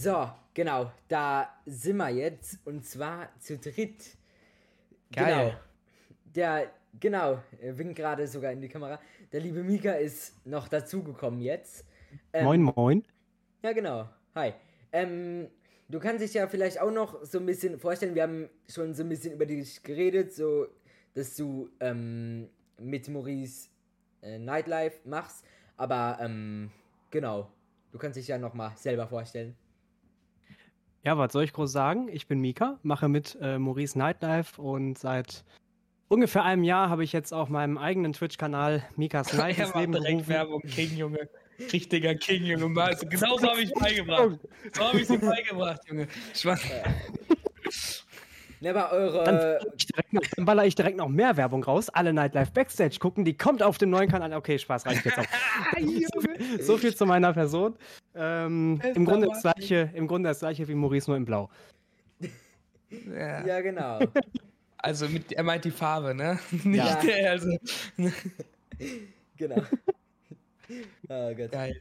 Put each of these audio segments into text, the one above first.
So, genau, da sind wir jetzt und zwar zu dritt. Geil. Genau. Der, genau, winkt gerade sogar in die Kamera. Der liebe Mika ist noch dazugekommen jetzt. Ähm, Moin, moin. Ja, genau. Hi. Ähm, du kannst dich ja vielleicht auch noch so ein bisschen vorstellen, wir haben schon so ein bisschen über dich geredet, so, dass du ähm, mit Maurice äh, Nightlife machst, aber ähm, genau, du kannst dich ja noch mal selber vorstellen. Ja, was soll ich groß sagen? Ich bin Mika, mache mit äh, Maurice Nightlife und seit ungefähr einem Jahr habe ich jetzt auch meinen eigenen Twitch-Kanal Mikas Night Er macht direkt. Werbung, King, Junge. Richtiger King, Junge. Genau so habe ich beigebracht. So habe ich sie beigebracht, Junge. Schwa Ne, aber eure, Dann, ich direkt noch, dann baller ich direkt noch mehr Werbung raus. Alle Nightlife Backstage gucken, die kommt auf dem neuen Kanal. Okay, Spaß, reicht jetzt auch. so, viel, so viel zu meiner Person. Ähm, im, Grunde das gleiche, Im Grunde das gleiche wie Maurice, nur in Blau. ja. ja genau. Also, mit, er meint die Farbe, ne? Nicht Ja. der, also. genau. Oh Gott. Geil.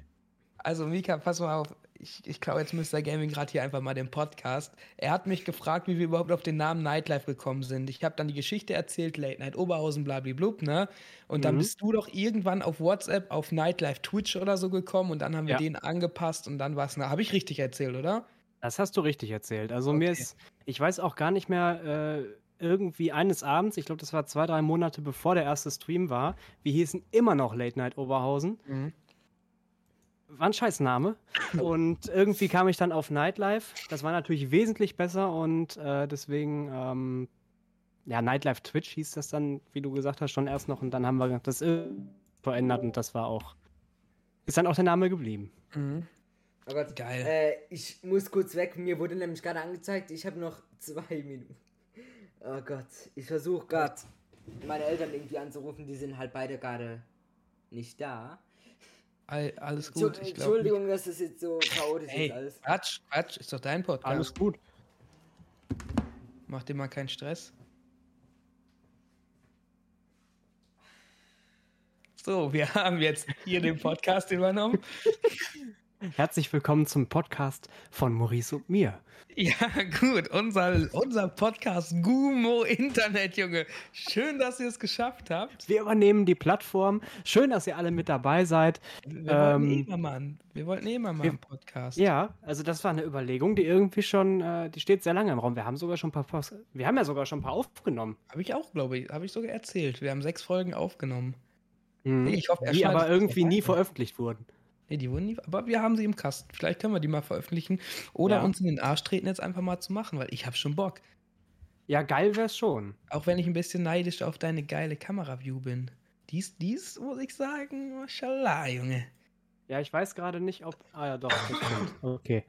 Also, Mika, pass mal auf. Ich, ich glaube, jetzt Mr. Gaming gerade hier einfach mal den Podcast. Er hat mich gefragt, wie wir überhaupt auf den Namen Nightlife gekommen sind. Ich habe dann die Geschichte erzählt, Late Night Oberhausen, blablablub, ne? Und dann Mhm. bist du doch irgendwann auf WhatsApp auf Nightlife Twitch oder so gekommen und dann haben wir Ja. den angepasst und dann war es. Habe ich richtig erzählt, oder? Das hast du richtig erzählt. Also mir Okay. ist, ich weiß auch gar nicht mehr, äh, irgendwie eines Abends, ich glaube, das war zwei, drei Monate bevor der erste Stream war, wir hießen immer noch Late Night Oberhausen. Mhm. War ein Scheißname. Und irgendwie kam ich dann auf Nightlife. Das war natürlich wesentlich besser und äh, deswegen, ähm, ja, Nightlife Twitch hieß das dann, wie du gesagt hast, schon erst noch und dann haben wir das äh, verändert und das war auch, ist dann auch der Name geblieben. Mhm. Oh Gott. Geil. Äh, ich muss kurz weg. Mir wurde nämlich gerade angezeigt, ich habe noch zwei Minuten. Oh Gott. Ich versuche gerade meine Eltern irgendwie anzurufen. Die sind halt beide gerade nicht da. All, alles gut. Ich glaub, Entschuldigung, dass das jetzt so chaotisch Hey, ist alles. Quatsch, Quatsch, ist doch dein Podcast. Alles gut. Mach dir mal keinen Stress. So, wir haben jetzt hier den Podcast übernommen. Herzlich willkommen zum Podcast von Maurice und mir. Ja, gut. Unser, unser Podcast Gumo Internet, Junge. Schön, dass ihr es geschafft habt. Wir übernehmen die Plattform. Schön, dass ihr alle mit dabei seid. Wir wollten eh Ähm, mal machen. Wir wollten eh mal machen wir- einen Podcast. Ja, also das war eine Überlegung, die irgendwie schon, äh, die steht sehr lange im Raum. Wir haben sogar schon ein paar, Post wir haben ja sogar schon ein paar aufgenommen. Habe ich auch, glaube ich. Habe ich sogar erzählt. Wir haben sechs Folgen aufgenommen. Mhm. Ich hoffe, er die aber irgendwie nie veröffentlicht wurden. Nee, die wurden nie, aber wir haben sie im Kasten. Vielleicht können wir die mal veröffentlichen. Oder Ja. uns in den Arsch treten, jetzt einfach mal zu machen, weil ich habe schon Bock. Ja, geil wär's schon. Auch wenn ich ein bisschen neidisch auf deine geile Kamera-View bin. Dies, dies, muss ich sagen, mashallah, Junge. Ja, ich weiß gerade nicht, ob. Ah ja, doch. Okay.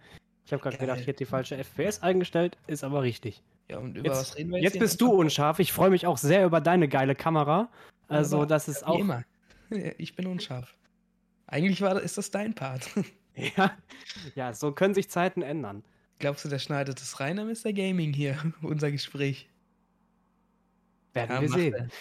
Ich habe gerade gedacht, ich hätte die falsche FPS eingestellt, ist aber richtig. Ja, und über was Jetzt, reden wir jetzt hier? bist du unscharf. Ich freue mich auch sehr über deine geile Kamera. Also, das ist Wie auch. immer. Ich bin unscharf. Eigentlich war, ist das dein Part. Ja, ja, so können sich Zeiten ändern. Glaubst du, der schneidet es rein, der Gaming hier, unser Gespräch. Werden Ja, wir sehen.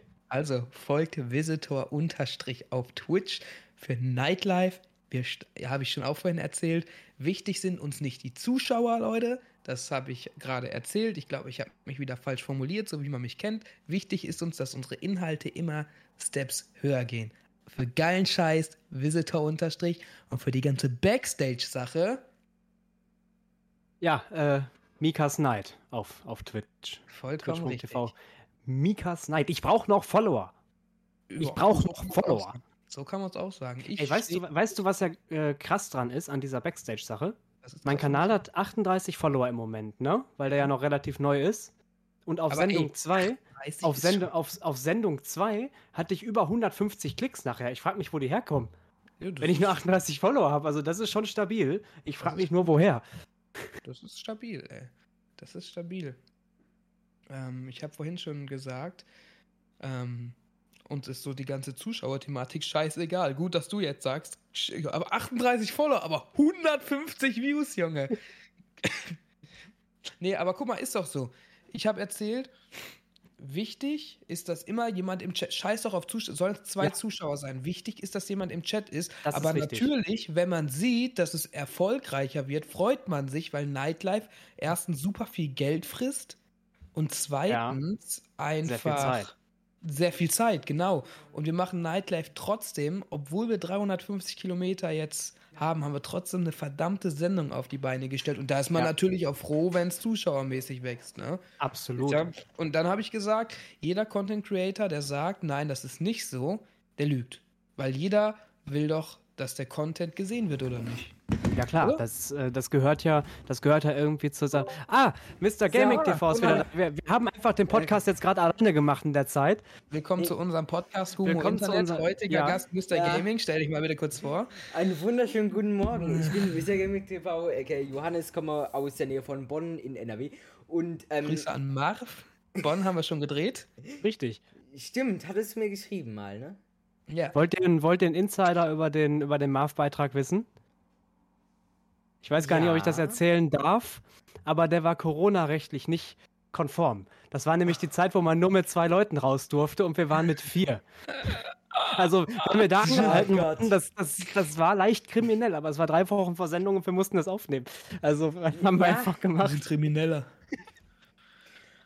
Also folgt Visitor unterstrich auf Twitch für Nightlife. Wir habe ich schon auch vorhin erzählt. Wichtig sind uns nicht die Zuschauer, Leute. Das habe ich gerade erzählt. Ich glaube, ich habe mich wieder falsch formuliert, so wie man mich kennt. Wichtig ist uns, dass unsere Inhalte immer Steps höher gehen. Für geilen Scheiß Visitor unterstrich und für die ganze Backstage-Sache Ja, äh, Mikas Night auf, auf Twitch. vollkommen richtig. Twitch.tv. Mikas Night. Ich brauche noch Follower. Ich brauche noch Follower. So kann man es auch sagen. Ey, weißt du, weißt du, was ja äh, krass dran ist an dieser Backstage-Sache? Mein Kanal hat 38 Follower im Moment, ne? Weil der ja noch relativ neu ist. Und auf Aber Sendung ey, 2, 30 auf, Sende, auf, auf Sendung 2 hatte ich über 150 Klicks nachher. Ich frage mich, wo die herkommen. Ja, Wenn ich nur ist- 38 Follower habe, also das ist schon stabil. Ich frage mich nur, woher. Das ist stabil, ey. Das ist stabil. Ähm, ich habe vorhin schon gesagt, ähm, uns ist so die ganze Zuschauerthematik scheißegal. Gut, dass du jetzt sagst, aber 38 Follower, aber 150 Views, Junge. nee, aber guck mal, ist doch so. Ich habe erzählt, wichtig ist, dass immer jemand im Chat, scheiß doch auf Zuschauer, soll zwei Ja. Zuschauer sein. Wichtig ist, dass jemand im Chat ist. Das ist aber wichtig. natürlich, wenn man sieht, dass es erfolgreicher wird, freut man sich, weil Nightlife erstens super viel Geld frisst und zweitens einfach viel Zeit. sehr viel Zeit, genau. Und wir machen Nightlife trotzdem, obwohl wir 350 Kilometer jetzt haben, haben wir trotzdem eine verdammte Sendung auf die Beine gestellt. Und da ist man Ja. natürlich auch froh, wenn es zuschauermäßig wächst. Ne? Absolut. Und dann habe ich gesagt, jeder Content Creator, der sagt, nein, das ist nicht so, der lügt. Weil jeder will doch, dass der Content gesehen wird, oder nicht? Ja klar, Oder? das, äh, das gehört ja, das gehört ja irgendwie zur Sache. Ah, Mr. Gaming TV ist wieder da. Wir, wir haben einfach den Podcast jetzt gerade alleine gemacht in der Zeit. Willkommen zu unserem Podcast Humo Willkommen zu Internet. unser- Heutiger ja. Gast Mr. Ja. Gaming. Stell dich mal bitte kurz vor. Einen wunderschönen guten Morgen. Ich bin Mr. Gaming TV, aka Johannes, komme aus der Nähe von Bonn in NRW. Und ähm, Grüße an Marv. Bonn haben wir schon gedreht. Richtig. stimmt, hattest du mir geschrieben mal, ne? Ja. Wollt ihr, einen- wollt ihr einen Insider über den, über den Marv-Beitrag wissen? Ich weiß gar nicht, ob ich das Ja. erzählen darf, aber der war Corona-rechtlich nicht konform. Das war nämlich die Zeit, wo man nur mit zwei Leuten raus durfte und wir waren mit vier. Also, wenn wir da angehalten wurden, das, das, das war leicht kriminell, aber es war drei Wochen vor Sendung und wir mussten das aufnehmen. Also, haben wir Ja. einfach Wir gemacht. sind Krimineller.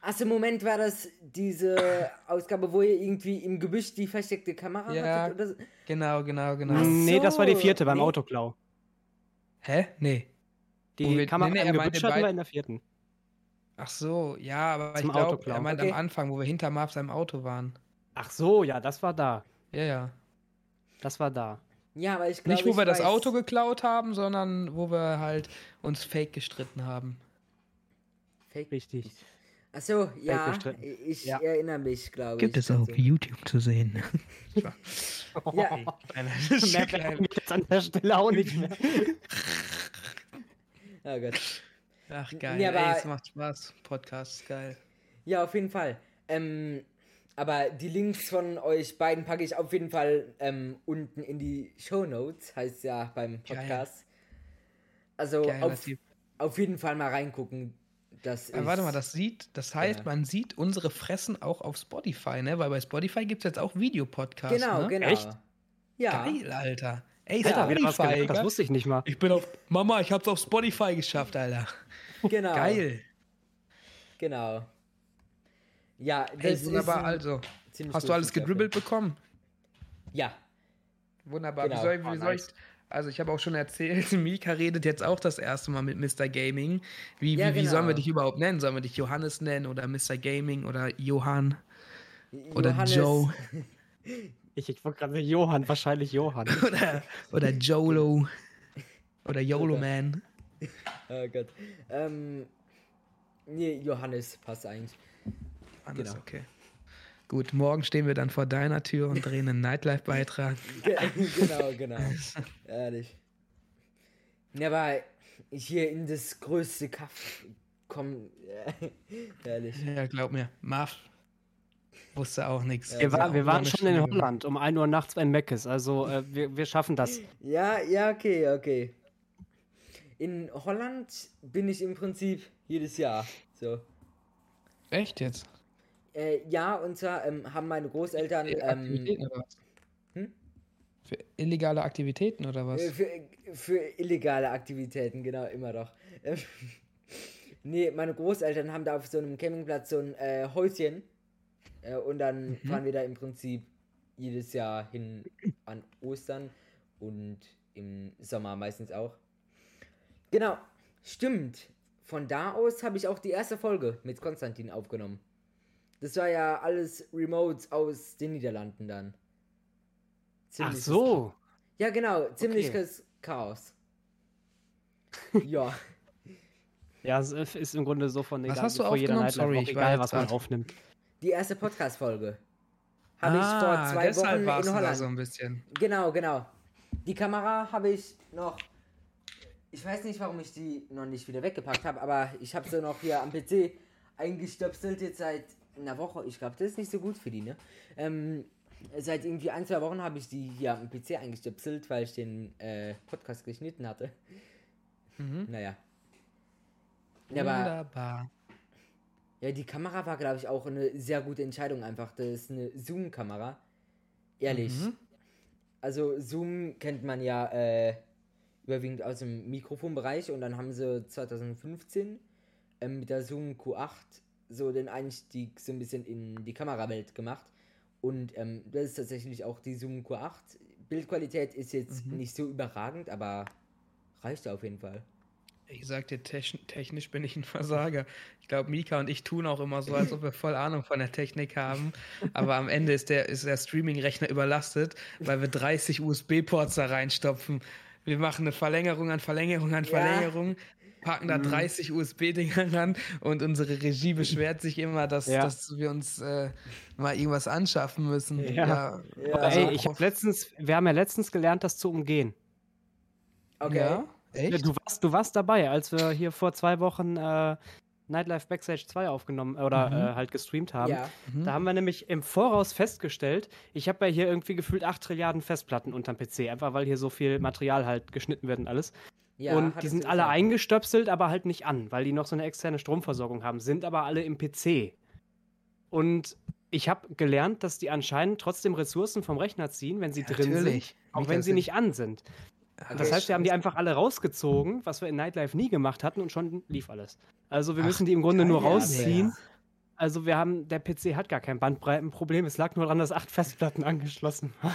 Achso, Moment, war das diese Ausgabe, wo ihr irgendwie im Gebüsch die versteckte Kamera Ja. hattet? Oder so? Genau, genau, genau. Ach Nee, das war die so, vierte beim nee. Autoklau. Hä? Nee. Die wir- Kamera nee, nee, im Gebüsch hatten wir in der vierten. Ach so, ja, aber Zum ich glaube, Autoklau. er meint Okay. am Anfang, wo wir hinter Marv seinem Auto waren. Ach so, ja, das war da. Ja, ja. Das war da. Ja, aber ich glaube. Nicht, wo ich wir das weiß- Auto geklaut haben, sondern wo wir halt uns fake gestritten haben. Fake. Richtig. Achso, ja, ich Ja. erinnere mich, glaube ich. Gibt es auf dazu. YouTube zu sehen. Ja, Mehr Werbung jetzt an der Stelle auch nicht mehr. oh Gott. Ach geil, Ja, ey, aber- es macht Spaß. Podcast ist geil. Ja, auf jeden Fall. Ähm, aber die Links von euch beiden packe ich auf jeden Fall ähm, unten in die Show Notes, heißt ja beim Geil. Podcast. Also Geiler auf, auf jeden Fall mal reingucken. Das Aber ist, warte mal, das sieht, das heißt, Ja. man sieht unsere Fressen auch auf Spotify, ne? Weil bei Spotify gibt es jetzt auch Videopodcasts. Genau, ne? genau. Echt? Ja. Geil, Alter. Ey, Alter, Spotify. gelernt, das wusste ich nicht mal. ich bin auf. Mama, ich hab's auf Spotify geschafft, Alter. Genau. Geil. Genau. Ja, Ey, das wunderbar, ist ein also. Hast du alles gedribbelt bekommen? Ja. Wunderbar. Genau. Wie soll, ich- Oh, wie soll ich, nice. Also ich habe auch schon erzählt, Mika redet jetzt auch das erste Mal mit Mr. Gaming. Wie, Ja, wie, wie sollen wir genau. dich überhaupt nennen? Sollen wir dich Johannes nennen oder Mr. Gaming oder Johann oder Johannes- Joe Ich, ich wollte gerade sagen, Johann, wahrscheinlich Johann. oder, oder Jolo oder Yolo Man. Oh Gott. Ähm, nee, Johannes passt eigentlich. Alles Genau. okay. Gut, morgen stehen wir dann vor deiner Tür und drehen einen Nightlife-Beitrag. Ge- genau, genau. Ehrlich. Ja, aber hier in das größte Kaff kommen. Ehrlich. Ja, glaub mir. Marv wusste auch nichts. Wir, war, wir waren schon in. Holland um 1 Uhr nachts bei Meckes. Also äh, wir, wir schaffen das. Ja, ja, okay, okay. In Holland bin ich im Prinzip jedes Jahr. So. Echt jetzt? Äh, ja, und zwar ähm, haben meine Großeltern. Ähm, hm? Für illegale Aktivitäten oder was? Äh, Für, für illegale Aktivitäten, genau, immer doch. Nee, meine Großeltern haben da auf so einem Campingplatz so ein äh, Häuschen. Äh, und dann Mhm. fahren wir da im Prinzip jedes Jahr hin an Ostern und im Sommer meistens auch. Genau, stimmt. Von da aus habe ich auch die erste Folge mit Konstantin aufgenommen. Das war ja alles Remotes aus den Niederlanden dann. Ach Ziemliches so. ja, genau, ziemliches Okay. Chaos. ja, Ja, es ist im Grunde so von Was egal, hast du vor jeder? Nightlife, Sorry, ich egal, was man aufnimmt. die erste Podcast-Folge. Habe ich Ah, vor zwei Wochen in Holland. so ein bisschen. Genau, genau. Die Kamera habe ich noch. Ich weiß nicht, warum ich die noch nicht wieder weggepackt habe, aber ich habe sie noch hier am PC eingestöpselt jetzt seit einer Woche. Ich glaube, das ist nicht so gut für die, ne? Ähm, seit irgendwie ein, zwei Wochen habe ich die hier am PC eingestöpselt, weil ich den äh, Podcast geschnitten hatte. Mhm. Naja. Ja, aber Wunderbar. Ja, die Kamera war, glaube ich, auch eine sehr gute Entscheidung einfach. Das ist eine Zoom-Kamera. Ehrlich. Mhm. Also Zoom kennt man ja äh, überwiegend aus dem Mikrofonbereich und dann haben sie 2015 ähm, mit der Zoom Q8 so den Einstieg so ein bisschen in die Kamerawelt gemacht. Und ähm, das ist tatsächlich auch die Zoom Q8. Bildqualität ist jetzt Mhm. nicht so überragend, aber reicht auf jeden Fall. Ich sag dir, techn- technisch bin ich ein Versager. Ich glaube, Mika und ich tun auch immer so, als ob wir voll Ahnung von der Technik haben. Aber am Ende ist der, ist der Streaming-Rechner überlastet, weil wir 30 USB-Ports da reinstopfen. Wir machen eine Verlängerung an Verlängerung an Ja. Packen da Mhm. 30 USB-Dinger ran und unsere Regie beschwert sich immer, dass, Ja. dass wir uns äh, mal irgendwas anschaffen müssen. Ja. Ja. also Ey, ich habe letztens, wir haben ja letztens gelernt, das zu umgehen. Okay. Ja, Ja, echt? du, warst, du warst dabei, als wir hier vor zwei Wochen äh, Nightlife Backstage 2 aufgenommen oder Mhm. äh, halt gestreamt haben. Ja. Mhm. Da haben wir nämlich im Voraus festgestellt, ich habe ja hier irgendwie gefühlt 8 Trilliarden Festplatten unterm PC, einfach weil hier so viel Material halt geschnitten wird und alles. Ja und die sind alle eingestöpselt, aber halt nicht an, weil die noch so eine externe Stromversorgung haben, sind aber alle im PC. Und ich habe gelernt, dass die anscheinend trotzdem Ressourcen vom Rechner ziehen, wenn sie drin sind, Natürlich. auch Mika wenn sie sind- nicht an sind. Okay. Das heißt, wir haben die einfach alle rausgezogen, was wir in Nightlife nie gemacht hatten und schon lief alles. Also wir Ach, müssen die im Grunde nur rausziehen. Also wir haben, der PC hat gar kein Bandbreitenproblem. Es lag nur daran, dass acht Festplatten angeschlossen waren.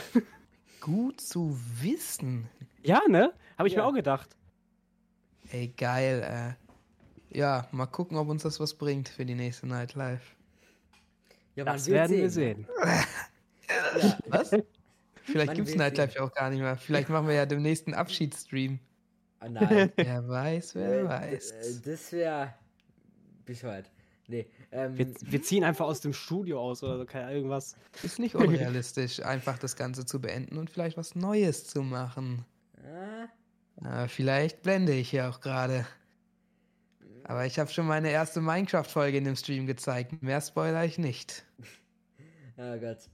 Gut zu wissen. ja, ne? Habe ich Ja. mir auch gedacht. Ey, geil, äh. Ja, mal gucken, ob uns das was bringt für die nächste Nightlife. Ja, Das werden wir sehen. Ja. Was? Vielleicht gibt's wird Nightlife sehen. ja auch gar nicht mehr. Vielleicht machen wir ja demnächst einen Abschiedsstream. Ah, nein. Wer weiß, wer Äh, weiß. äh, Das wäre bescheuert. Nee. Ähm, Wir, wir ziehen einfach aus dem Studio aus oder so, keine irgendwas. Ist nicht unrealistisch, einfach das Ganze zu beenden und vielleicht was Neues zu machen. Aber vielleicht blende ich ja auch gerade. Aber ich habe schon meine erste Minecraft-Folge in dem Stream gezeigt. Mehr spoiler ich nicht. oh Gott.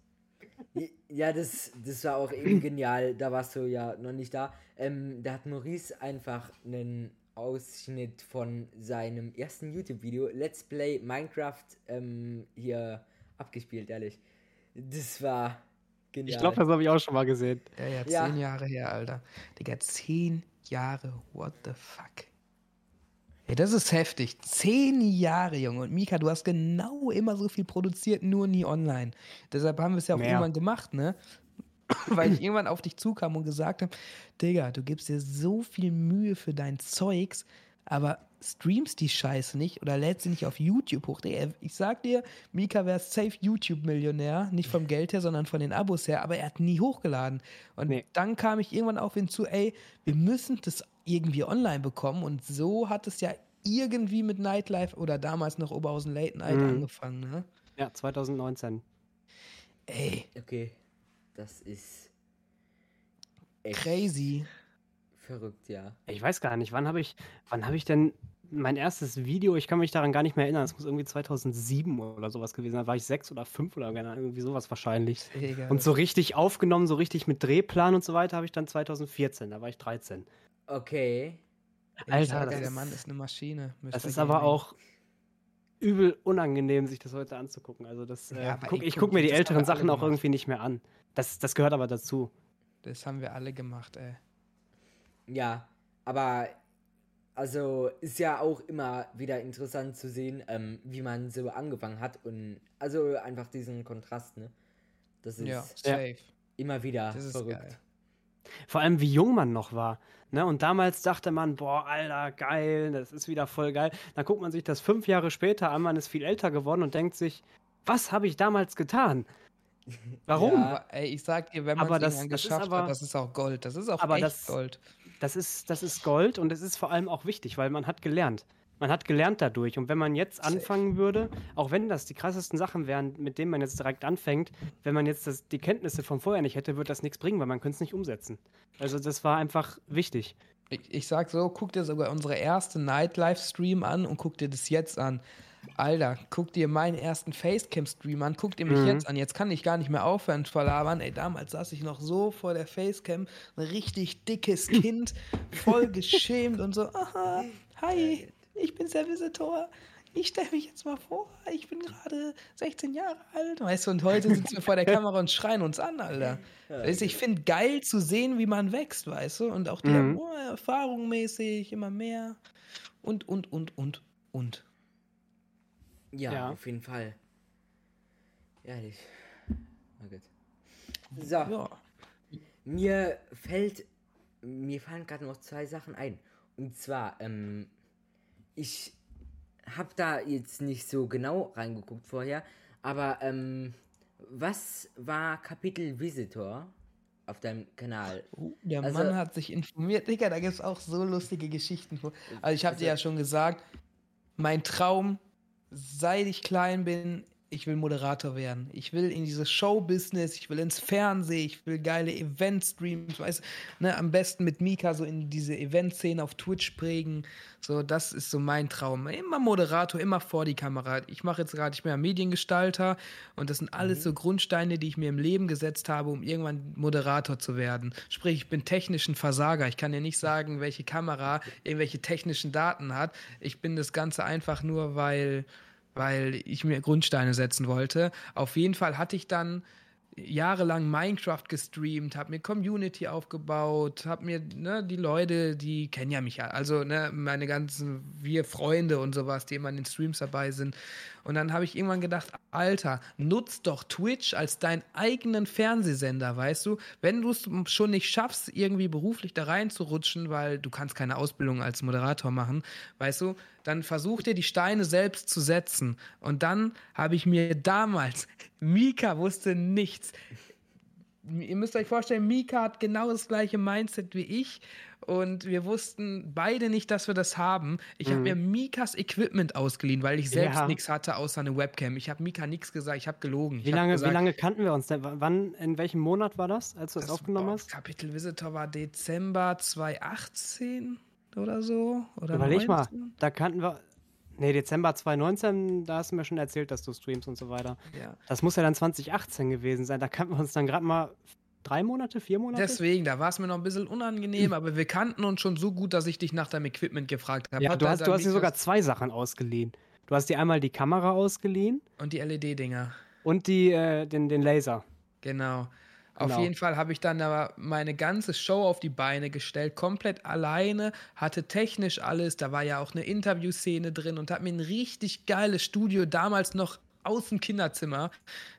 Ja, das, das war auch eben genial. Da warst du ja noch nicht da. Ähm, da hat Maurice einfach einen Ausschnitt von seinem ersten YouTube-Video, Let's Play Minecraft, ähm, hier abgespielt, ehrlich. Das war genial. Ich glaube, das habe ich auch schon mal gesehen. Ja, ja, Ja. zehn Jahre her, Alter. Digga, zehn Jahre, what the fuck. Ey, das ist heftig. Zehn Jahre, Junge. Und Mika, du hast genau immer so viel produziert, nur nie online. Deshalb haben wir es ja auch Mehr. irgendwann gemacht, ne? Weil ich irgendwann auf dich zukam und gesagt habe, Digga, du gibst dir so viel Mühe für dein Zeugs, aber streamst die Scheiße nicht oder lädst sie nicht auf YouTube hoch. Ich sag dir, Mika wäre safe YouTube-Millionär, nicht vom Geld her, sondern von den Abos her, aber er hat nie hochgeladen. Und Nee. dann kam ich irgendwann auf ihn zu, ey, wir müssen das irgendwie online bekommen. Und so hat es ja irgendwie mit Nightlife oder damals noch Oberhausen Late Night Mhm. angefangen, ne? Ja, 2019. Ey, Okay, das ist echt crazy. Verrückt, ja. Ich weiß gar nicht, wann habe ich, wann habe ich denn mein erstes Video, ich kann mich daran gar nicht mehr erinnern, es muss irgendwie 2007 oder sowas gewesen sein, war ich sechs oder fünf oder irgendwie sowas wahrscheinlich. Digga, Und so richtig aufgenommen, so richtig mit Drehplan und so weiter, habe ich dann 2014, da war ich 13. Okay. Alter, sag dir, das der ist- Mann ist eine Maschine. Das ist aber auch übel unangenehm, sich das heute anzugucken. Also das, äh, Ja, aber guck, ich guck, gucke mir die älteren Sachen auch irgendwie nicht mehr an. Das, das gehört aber dazu. Das haben wir alle gemacht, ey. Ja, aber also ist ja auch immer wieder interessant zu sehen, ähm, wie man so angefangen hat und also einfach diesen Kontrast, ne? Das ist Ja, safe. immer wieder Das ist verrückt. geil. Vor allem, wie jung man noch war. Ne? Und damals dachte man, boah, Alter, geil, das ist wieder voll geil. Dann guckt man sich das fünf Jahre später an, man ist viel älter geworden und denkt sich, was habe ich damals getan? Warum? Ja. Aber ey, ich sag dir, wenn man es das- das ist geschafft aber- hat, das ist auch Gold. Das ist auch Aber echt das- Gold. Das ist, das ist Gold und es ist vor allem auch wichtig, weil man hat gelernt. Man hat gelernt dadurch. Und wenn man jetzt anfangen würde, auch wenn das die krassesten Sachen wären, mit denen man jetzt direkt anfängt, wenn man jetzt das, die Kenntnisse von vorher nicht hätte, würde das nichts bringen, weil man könnte es nicht umsetzen. Also das war einfach wichtig. Ich, ich sag so, guck dir sogar unsere erste Nightlife-Stream an und guck dir das jetzt an. Alter, guck dir meinen ersten Facecam-Stream an, guck dir mich Mhm. jetzt an. Jetzt kann ich gar nicht mehr aufhören zu verlabern. Ey, damals saß ich noch so vor der Facecam, ein richtig dickes Kind, voll geschämt und so, aha, hi, ich bin's der Visitor. ich stelle mich jetzt mal vor, ich bin gerade 16 Jahre alt, weißt du, und heute sitzen wir vor der Kamera und schreien uns an, Alter. Weißt ich finde geil zu sehen, wie man wächst, weißt du, und auch die Mhm. Erfahrung mäßig, immer mehr und, und, und, und, und. Ja, Ja. auf jeden Fall. Ehrlich. Oh Gott. So, Ja. mir fällt, mir fallen gerade noch zwei Sachen ein. Und zwar, ähm, ich habe da jetzt nicht so genau reingeguckt vorher, aber ähm, was war Kapitel Visitor auf deinem Kanal? Uh, der Also- Mann hat sich informiert. Digga, da gibt es auch so lustige Geschichten. Also ich habe dir ja schon gesagt, mein Traum, seit ich klein bin, ich will Moderator werden. Ich will in dieses Show-Business, ich will ins Fernsehen, ich will geile Event-Streams, weißt ne, am besten mit Mika so in diese Event-Szene auf Twitch prägen. So, das ist so mein Traum. Immer Moderator, immer vor die Kamera. Ich mache jetzt gerade, ich bin ja Mediengestalter und das sind alles so Grundsteine, die ich mir im Leben gesetzt habe, um irgendwann Moderator zu werden. Sprich, ich bin technisch ein Versager. Ich kann dir nicht sagen, welche Kamera irgendwelche technischen Daten hat. Ich bin das Ganze einfach nur, weil weil ich mir Grundsteine setzen wollte. Auf jeden Fall hatte ich dann jahrelang Minecraft gestreamt, habe mir Community aufgebaut, habe mir ne, die Leute, die kennen ja mich ja, also ne, meine ganzen wir Freunde und sowas, die immer in den Streams dabei sind. Und dann habe ich irgendwann gedacht, Alter, nutz doch Twitch als deinen eigenen Fernsehsender, weißt du? Wenn du es schon nicht schaffst, irgendwie beruflich da reinzurutschen, weil du kannst keine Ausbildung als Moderator machen, weißt du, dann versuch dir die Steine selbst zu setzen. Und dann habe ich mir damals, Mika wusste nichts. Ihr müsst euch vorstellen, Mika hat genau das gleiche Mindset wie ich und wir wussten beide nicht, dass wir das haben. Ich habe Mhm. mir Mikas Equipment ausgeliehen, weil ich selbst Ja. nichts hatte außer eine Webcam. Ich habe Mika nichts gesagt, ich habe gelogen. Wie hab lange, gesagt, wie lange kannten wir uns denn? Wann, in welchem Monat war das, als du das, das aufgenommen hast? Kapitel Visitor war Dezember 2018 oder so. Oder Überleg mal, 19? da kannten wir. Nee, Dezember 2019, da hast du mir schon erzählt, dass du streamst und so weiter. Ja. Das muss ja dann 2018 gewesen sein. Da kannten wir uns dann gerade mal drei Monate, vier Monate. Deswegen, da war es mir noch ein bisschen Hm. unangenehm, aber wir kannten uns schon so gut, dass ich dich nach deinem Equipment gefragt habe. ja, Hat du hast, du hast dir sogar zwei Sachen ausgeliehen. Du hast dir einmal die Kamera ausgeliehen Und die LED-Dinger. und die, äh, den, den Laser. Genau. Auf Genau. jeden Fall habe ich dann aber meine ganze Show auf die Beine gestellt, komplett alleine, hatte technisch alles, da war ja auch eine Interviewszene drin und habe mir ein richtig geiles Studio damals noch aus dem Kinderzimmer,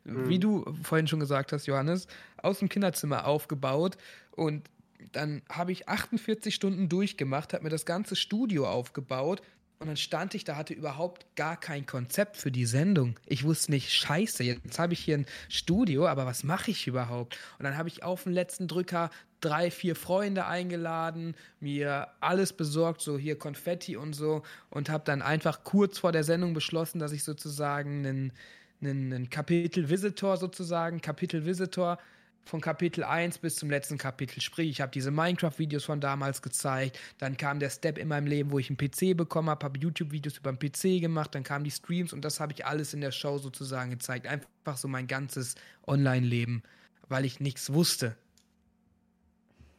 wie du vorhin schon gesagt hast, Johannes, aus dem Kinderzimmer aufgebaut. Und dann habe ich 48 Stunden durchgemacht, habe mir das ganze Studio aufgebaut und dann stand ich da, hatte überhaupt gar kein Konzept für die Sendung. Ich wusste nicht, scheiße, jetzt habe ich hier ein Studio, aber was mache ich überhaupt? Und dann habe ich auf den letzten Drücker drei, vier Freunde eingeladen, mir alles besorgt, so hier Konfetti und so, und habe dann einfach kurz vor der Sendung beschlossen, dass ich sozusagen einen, einen, einen Kapitel Visitor sozusagen, Kapitel Visitor von Kapitel 1 bis zum letzten Kapitel. Sprich, ich habe diese Minecraft-Videos von damals gezeigt. Dann kam der Step in meinem Leben, wo ich einen PC bekommen habe, habe YouTube-Videos über den PC gemacht. Dann kamen die Streams und das habe ich alles in der Show sozusagen gezeigt. Einfach so mein ganzes Online-Leben, weil ich nichts wusste.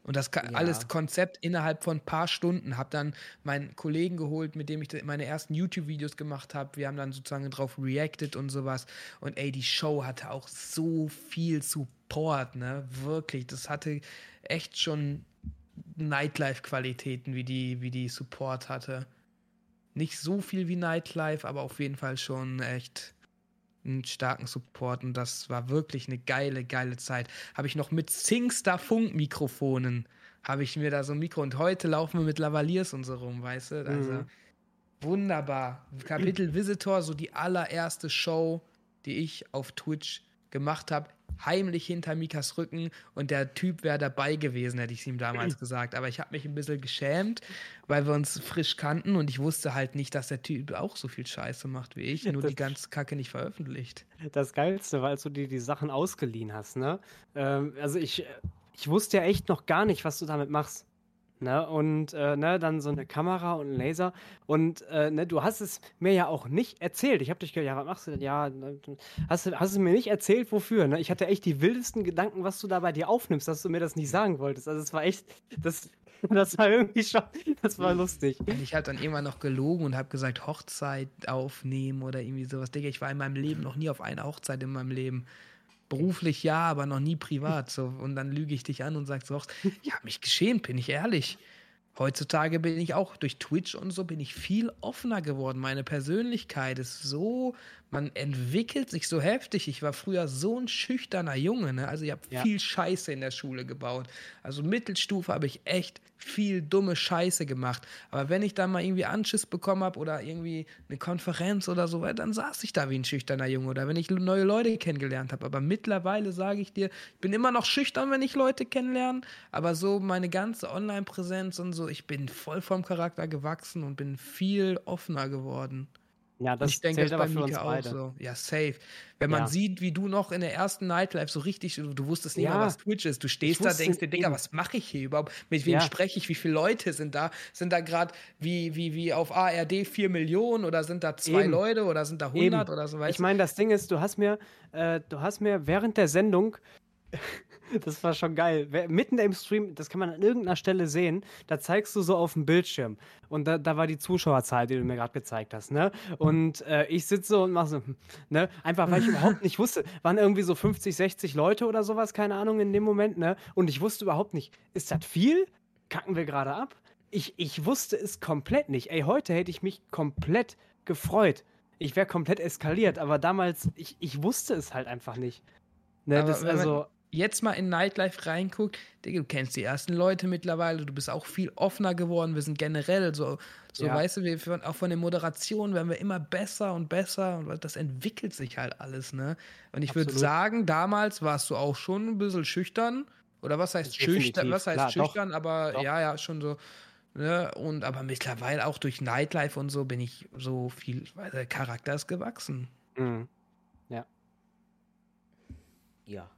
Und das Ja. alles Konzept innerhalb von ein paar Stunden. Habe dann meinen Kollegen geholt, mit dem ich meine ersten YouTube-Videos gemacht habe. Wir haben dann sozusagen drauf reacted und sowas. Und ey, die Show hatte auch so viel Support, ne? Wirklich. Das hatte echt schon Nightlife-Qualitäten, wie die, wie die Support hatte. Nicht so viel wie Nightlife, aber auf jeden Fall schon echt einen starken Support und das war wirklich eine geile, geile Zeit. Habe ich noch mit Singstar Funkmikrofonen, habe ich mir da so ein Mikro und heute laufen wir mit Lavaliers und so rum, weißt du? Also Mhm. wunderbar. Kapitel Visitor, so die allererste Show, die ich auf Twitch gemacht habe, heimlich hinter Mikas Rücken und der Typ wäre dabei gewesen, hätte ich es ihm damals gesagt. Aber ich habe mich ein bisschen geschämt, weil wir uns frisch kannten und ich wusste halt nicht, dass der Typ auch so viel Scheiße macht wie ich, nur Das- die ganze Kacke nicht veröffentlicht. Das Geilste war, als du dir die Sachen ausgeliehen hast, ne? Ähm, also ich, ich wusste ja echt noch gar nicht, was du damit machst. Ne? Und äh, ne, dann so eine Kamera und ein Laser. Und äh, ne, du hast es mir ja auch nicht erzählt. Ich habe dich gesagt, ja, was machst du denn? Ja, ne, hast, du, hast du mir nicht erzählt, wofür? Ne? Ich hatte echt die wildesten Gedanken, was du da bei dir aufnimmst, dass du mir das nicht sagen wolltest. Also es war echt, das, das war irgendwie schon, das war lustig. Und ich habe dann immer noch gelogen und habe gesagt, Hochzeit aufnehmen oder irgendwie sowas. Digga, ich war in meinem Leben noch nie auf einer Hochzeit in meinem Leben. Beruflich ja, aber noch nie privat. So. Und dann lüge ich dich an und sagst so, ja, mich geschämt, bin ich ehrlich. Heutzutage bin ich auch durch Twitch und so bin ich viel offener geworden. Meine Persönlichkeit ist so, man entwickelt sich so heftig. Ich war früher so ein schüchterner Junge, ne? Also ich habe ja. viel Scheiße in der Schule gebaut. Also Mittelstufe habe ich echt viel dumme Scheiße gemacht. Aber wenn ich dann mal irgendwie Anschiss bekommen habe oder irgendwie eine Konferenz oder so, dann saß ich da wie ein schüchterner Junge oder wenn ich neue Leute kennengelernt habe. Aber mittlerweile sage ich dir, ich bin immer noch schüchtern, wenn ich Leute kennenlerne, aber so meine ganze Online-Präsenz und so, ich bin voll vom Charakter gewachsen und bin viel offener geworden. Ja, das ich denke, das ist bei Mika auch so. Ja, safe. Wenn man ja. sieht, wie du noch in der ersten Nightlife so richtig, du wusstest nicht ja. mal, was Twitch ist. Du stehst da, denkst dir, Digga, was mache ich hier überhaupt? Mit wem ja. spreche ich? Wie viele Leute sind da? Sind da gerade wie, wie, wie auf ARD 4 Millionen oder sind da zwei Eben. Leute oder sind da 100 Eben. oder so? Weißt ich meine, das Ding ist, du hast mir, äh, du hast mir während der Sendung das war schon geil. Mitten im Stream, das kann man an irgendeiner Stelle sehen, da zeigst du so auf dem Bildschirm. Und da, da war die Zuschauerzahl, die du mir gerade gezeigt hast, ne? Und äh, ich sitze so und mache so, ne? Einfach, weil ich überhaupt nicht wusste, waren irgendwie so 50, 60 Leute oder sowas, keine Ahnung, in dem Moment, ne? Und ich wusste überhaupt nicht, ist das viel? Kacken wir gerade ab? Ich, ich wusste es komplett nicht. Ey, heute hätte ich mich komplett gefreut. Ich wäre komplett eskaliert, aber damals, ich, ich wusste es halt einfach nicht. Ne, das, also, jetzt mal in Nightlife reinguckt, du kennst die ersten Leute mittlerweile, du bist auch viel offener geworden. Wir sind generell so, so ja. weißt du, wir, auch von der Moderation werden wir immer besser und besser und das entwickelt sich halt alles, ne? Und ich würde sagen, damals warst du auch schon ein bisschen schüchtern. Oder was heißt Definitiv. schüchtern? Was heißt Klar, schüchtern? Doch. Aber doch. ja, ja, schon so. Ne? Und aber mittlerweile auch durch Nightlife und so bin ich so viel, weil der Charakter ist gewachsen. Mhm. Ja. Ja.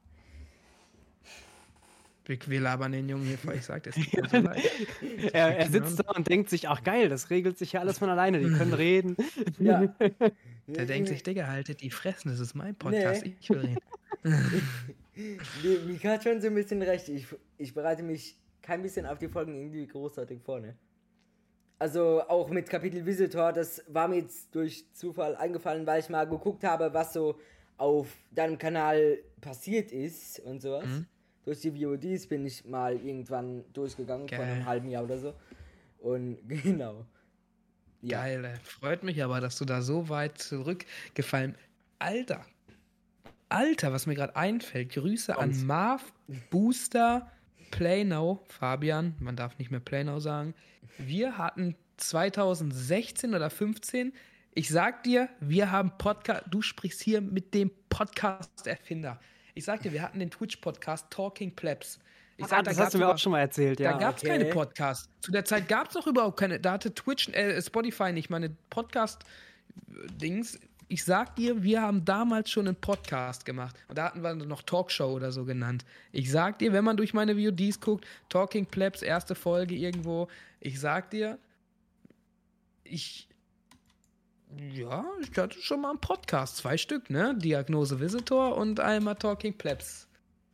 Wir, wir labern den Jungen hier vor, ich sag das. So er, er sitzt da und denkt sich, ach geil, das regelt sich ja alles von alleine, die können reden. Ja. Der denkt sich, Digga, haltet die Fressen, das ist mein Podcast, nee. ich will reden. nee, Mika hat schon so ein bisschen recht. Ich, ich bereite mich kein bisschen auf die Folgen irgendwie großartig vorne. Also auch mit Kapitel Visitor, das war mir jetzt durch Zufall eingefallen, weil ich mal geguckt habe, was so auf deinem Kanal passiert ist und sowas. Mhm durch die VODs bin ich mal irgendwann durchgegangen, Geil. vor einem halben Jahr oder so. Und genau. Ja. Geil, freut mich aber, dass du da so weit zurückgefallen Alter, Alter, was mir gerade einfällt. Grüße Und? an Marv, Booster, Playnow, Fabian, man darf nicht mehr Playnow sagen. Wir hatten 2016 oder 15, ich sag dir, wir haben Podcast, du sprichst hier mit dem Podcast-Erfinder. Ich sag dir, wir hatten den Twitch-Podcast Talking Plebs. Ich sag, ah, das hast du mir auch schon mal erzählt, ja. Da gab es okay. keine Podcasts. Zu der Zeit gab es noch überhaupt keine. Da hatte Twitch, äh, Spotify nicht meine Podcast-Dings. Ich sag dir, wir haben damals schon einen Podcast gemacht. Und da hatten wir noch Talkshow oder so genannt. Ich sag dir, wenn man durch meine VODs guckt, Talking Plebs, erste Folge irgendwo, ich sag dir, ich, ja, ich hatte schon mal einen Podcast, zwei Stück, ne? Diagnose Visitor und einmal Talking Plebs.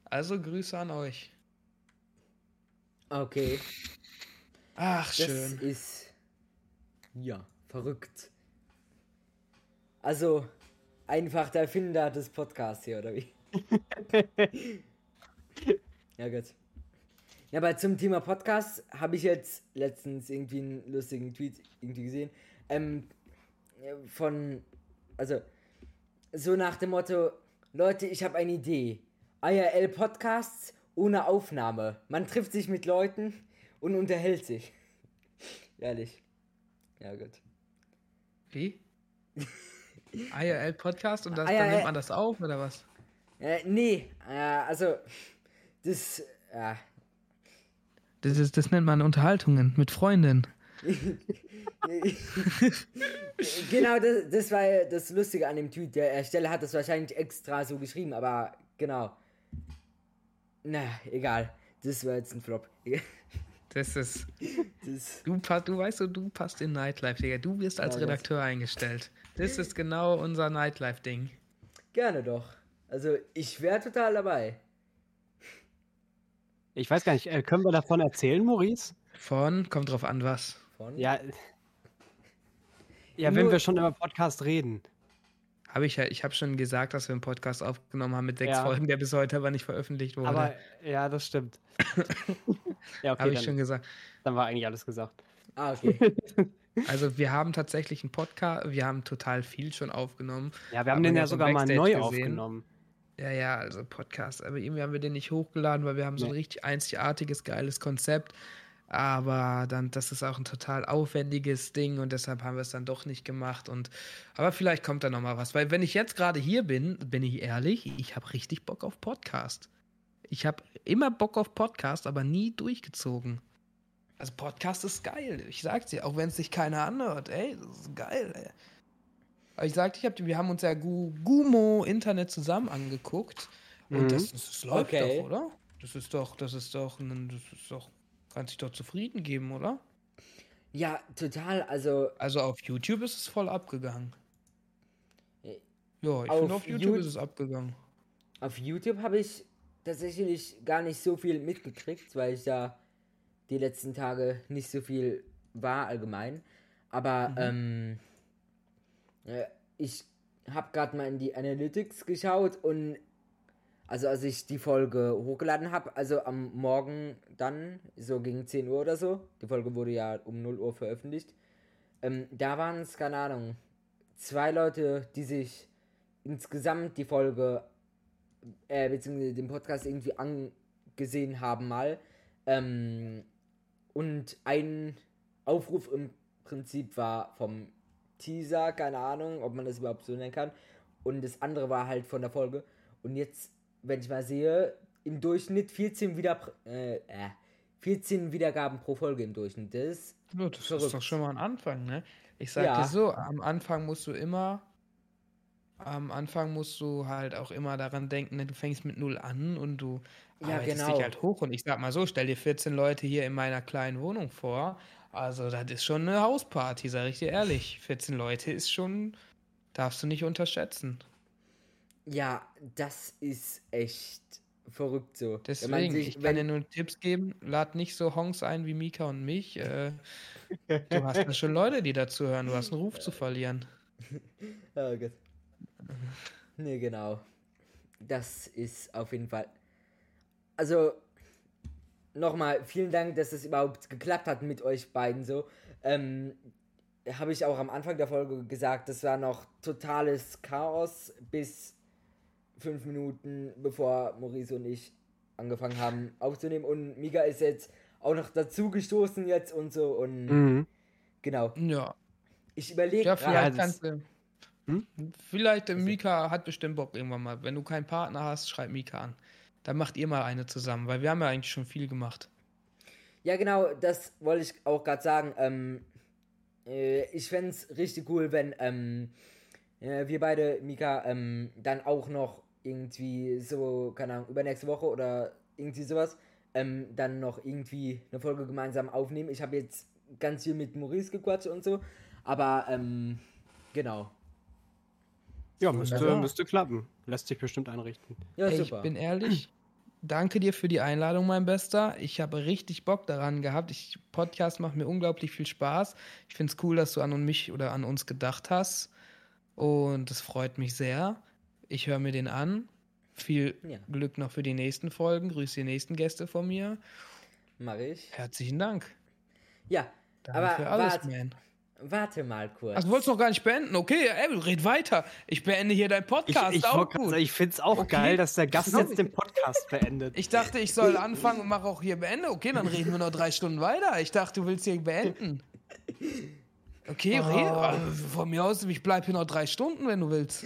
Also Grüße an euch. Okay. Ach, das schön. Das ist ja verrückt. Also einfach der Erfinder des Podcasts hier, oder wie? ja, gut. Ja, aber zum Thema Podcast habe ich jetzt letztens irgendwie einen lustigen Tweet irgendwie gesehen. Ähm, von, also, so nach dem Motto, Leute, ich habe eine Idee. IRL Podcasts ohne Aufnahme. Man trifft sich mit Leuten und unterhält sich. Ehrlich. Ja, gut. Wie? IRL Podcast und das, IRL, dann nimmt man das auf oder was? Äh, nee, äh, also das, ja. Das, ist, das nennt man Unterhaltungen mit Freunden. Genau, das, das war das Lustige an dem Tweet. Der Ersteller hat das wahrscheinlich extra so geschrieben, aber genau. Na, egal. Das war jetzt ein Flop. Das ist. Das, Du, du weißt, du, du passt in Nightlife, Digga. Du wirst als Ja, das- Redakteur eingestellt. Das ist genau unser Nightlife-Ding. gerne doch. Also, ich wäre total dabei. Ich weiß gar nicht, äh, können wir davon erzählen, Maurice? Von, kommt drauf an, was. Von. Ja. Ja, wenn Nur- wir schon über Podcast reden. Habe ich ja, ich habe schon gesagt, dass wir einen Podcast aufgenommen haben mit sechs Ja. Folgen, der bis heute aber nicht veröffentlicht wurde. Aber ja, das stimmt. ja, okay, habe ich dann, schon gesagt. dann war eigentlich alles gesagt. Ah, okay. Also wir haben tatsächlich einen Podcast, wir haben total viel schon aufgenommen. Ja, wir haben Hat den ja ja so sogar mal Backstage neu gesehen. aufgenommen. Ja, ja, also Podcast. Aber irgendwie haben wir den nicht hochgeladen, weil wir haben so ein richtig einzigartiges, geiles Konzept. Aber dann, das ist auch ein total aufwendiges Ding und deshalb haben wir es dann doch nicht gemacht. Und aber vielleicht kommt da noch mal was. Weil wenn ich jetzt gerade hier bin, bin ich ehrlich, ich habe richtig Bock auf Podcast. Ich habe immer Bock auf Podcast, aber nie durchgezogen. Also Podcast ist geil. Ich sag's dir, auch wenn es sich keiner anhört. Ey, das ist geil. Ey. Aber ich sagte, ich hab, wir haben uns ja Gu Gumo Internet zusammen angeguckt. Und Mhm. das, das, das läuft Okay. doch, oder? Das ist doch, das ist doch, ein- das ist doch, kann sich doch zufrieden geben, oder? ja, total. Also, Also auf YouTube ist es voll abgegangen. Äh, Ja, ich auf finde auf YouTube Yout- ist es abgegangen. auf YouTube habe ich tatsächlich gar nicht so viel mitgekriegt, weil ich da die letzten Tage nicht so viel war allgemein. Aber ähm, äh, ich habe gerade mal in die Analytics geschaut und also als ich die Folge hochgeladen habe, also am Morgen dann, so gegen 10 Uhr oder so, die Folge wurde ja um 0 Uhr veröffentlicht, ähm, da waren es, keine Ahnung, zwei Leute, die sich insgesamt die Folge, äh, beziehungsweise den Podcast irgendwie angesehen haben mal. Ähm, und ein Aufruf im Prinzip war vom Teaser, keine Ahnung, ob man das überhaupt so nennen kann. Und das andere war halt von der Folge. Und jetzt, wenn ich mal sehe, im Durchschnitt 14, wieder, äh, äh, 14 Wiedergaben pro Folge im Durchschnitt. Das ist Ja, das Verrückt. ist doch schon mal ein Anfang, ne? Ich sag Ja. dir so, am Anfang musst du immer, am Anfang musst du halt auch immer daran denken, du fängst mit null an und du Ja, arbeitest genau. dich halt hoch. Und ich sag mal so, stell dir 14 Leute hier in meiner kleinen Wohnung vor. Also, das ist schon eine Hausparty, sag ich dir ehrlich. 14 Leute ist schon, darfst du nicht unterschätzen. Ja, das ist echt verrückt so. Deswegen, sich- ich kann wenn- dir nur Tipps geben, lad nicht so Honks ein wie Mika und mich. Äh, du hast ja schon Leute, die dazu hören. Du hast einen Ruf zu verlieren. Oh Gott. Nee, genau. Das ist auf jeden Fall. Also, nochmal, vielen Dank, dass es überhaupt geklappt hat mit euch beiden so. Ähm, habe ich auch am Anfang der Folge gesagt, das war noch totales Chaos bis fünf Minuten bevor Maurice und ich angefangen haben aufzunehmen. Und Mika ist jetzt auch noch dazu gestoßen jetzt und so. Und Mhm. genau. Ja, Ich überlege ja gerade. vielleicht kannst du. Hm? Vielleicht, äh, Mika hat bestimmt Bock irgendwann mal. Wenn du keinen Partner hast, schreib Mika an. Dann macht ihr mal eine zusammen, weil wir haben ja eigentlich schon viel gemacht. Ja, genau, das wollte ich auch gerade sagen. Ähm, äh, ich fände es richtig cool, wenn ähm, äh, wir beide, Mika, ähm, dann auch noch irgendwie so, keine Ahnung, übernächste Woche oder irgendwie sowas, ähm, dann noch irgendwie eine Folge gemeinsam aufnehmen. Ich habe jetzt ganz viel mit Maurice gequatscht und so, aber ähm, genau. Ja, müsste, Wunderbar. müsste klappen. Lässt sich bestimmt einrichten. Ja, Ey, super. ich bin ehrlich, danke dir für die Einladung, mein Bester. Ich habe richtig Bock daran gehabt. Ich, Podcast macht mir unglaublich viel Spaß. Ich finde es cool, dass du an und mich oder an uns gedacht hast. Und das freut mich sehr. Ich höre mir den an. Viel Ja. Glück noch für die nächsten Folgen. Grüße die nächsten Gäste von mir. Mache ich. Herzlichen Dank. Ja, Danke aber für alles, warte, man. warte mal kurz. Ach, du wolltest noch gar nicht beenden. Okay, ey, red weiter. Ich beende hier deinen Ich, Podcast. ich, auch wollt grad gut. ich finde es auch Okay. geil, dass der Gast jetzt den Podcast beendet. Ich dachte, ich soll anfangen und mache auch hier beende. Okay, dann reden wir noch drei Stunden weiter. Ich dachte, du willst hier beenden. Okay, Oh. red. Also, von mir aus, ich bleib hier noch drei Stunden, wenn du willst.